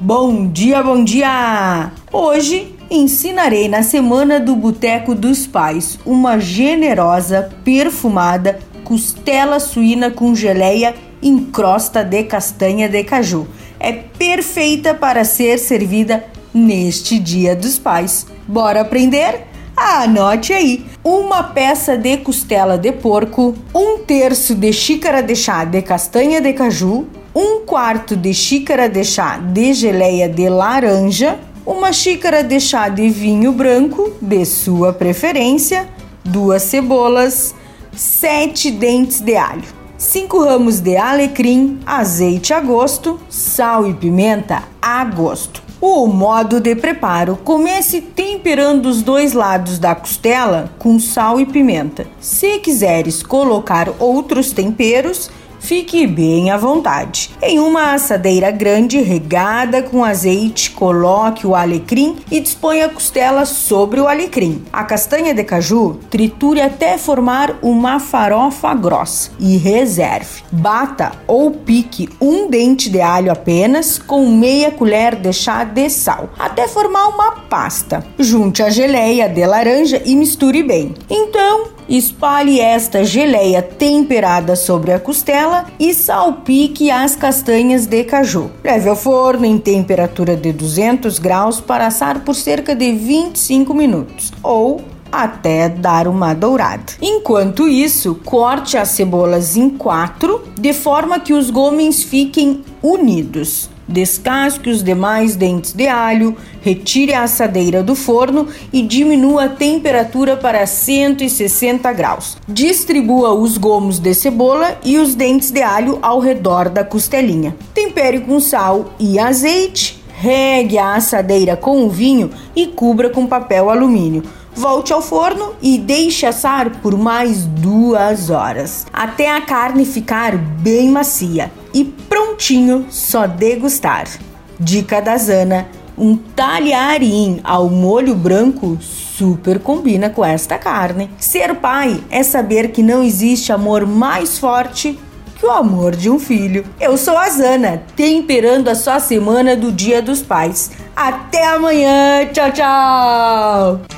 Bom dia, bom dia! Hoje ensinarei na semana do Boteco dos Pais uma generosa, perfumada costela suína com geleia em crosta de castanha de caju. É perfeita para ser servida neste Dia dos Pais. Bora aprender? Anote aí: uma peça de costela de porco, um terço de xícara de chá de castanha de caju, um quarto de xícara de chá de geleia de laranja, uma xícara de chá de vinho branco, de sua preferência, duas cebolas, sete dentes de alho, cinco ramos de alecrim, azeite a gosto, sal e pimenta a gosto. O modo de preparo: comece temperando os dois lados da costela com sal e pimenta. Se quiseres colocar outros temperos, Fique bem à vontade. Em uma assadeira grande regada com azeite, coloque o alecrim e disponha a costela sobre o alecrim. A castanha de caju triture até formar uma farofa grossa e reserve. Bata ou pique um dente de alho apenas com meia colher de chá de sal até formar uma pasta. Junte a geleia de laranja e misture bem. Então, Espalhe esta geleia temperada sobre a costela e salpique as castanhas de caju. Leve ao forno em temperatura de 200 graus para assar por cerca de 25 minutos ou até dar uma dourada. Enquanto isso, corte as cebolas em quatro de forma que os gomens fiquem unidos. Descasque os demais dentes de alho, retire a assadeira do forno e diminua a temperatura para 160 graus. Distribua os gomos de cebola e os dentes de alho ao redor da costelinha. Tempere com sal e azeite, regue a assadeira com o vinho e cubra com papel alumínio. Volte ao forno e deixe assar por mais duas horas, até a carne ficar bem macia e prontinho, só degustar. Dica da Zana: um talharim ao molho branco super combina com esta carne. Ser pai é saber que não existe amor mais forte que o amor de um filho. Eu sou a Zana, temperando a sua semana do Dia dos Pais. Até amanhã, tchau, tchau!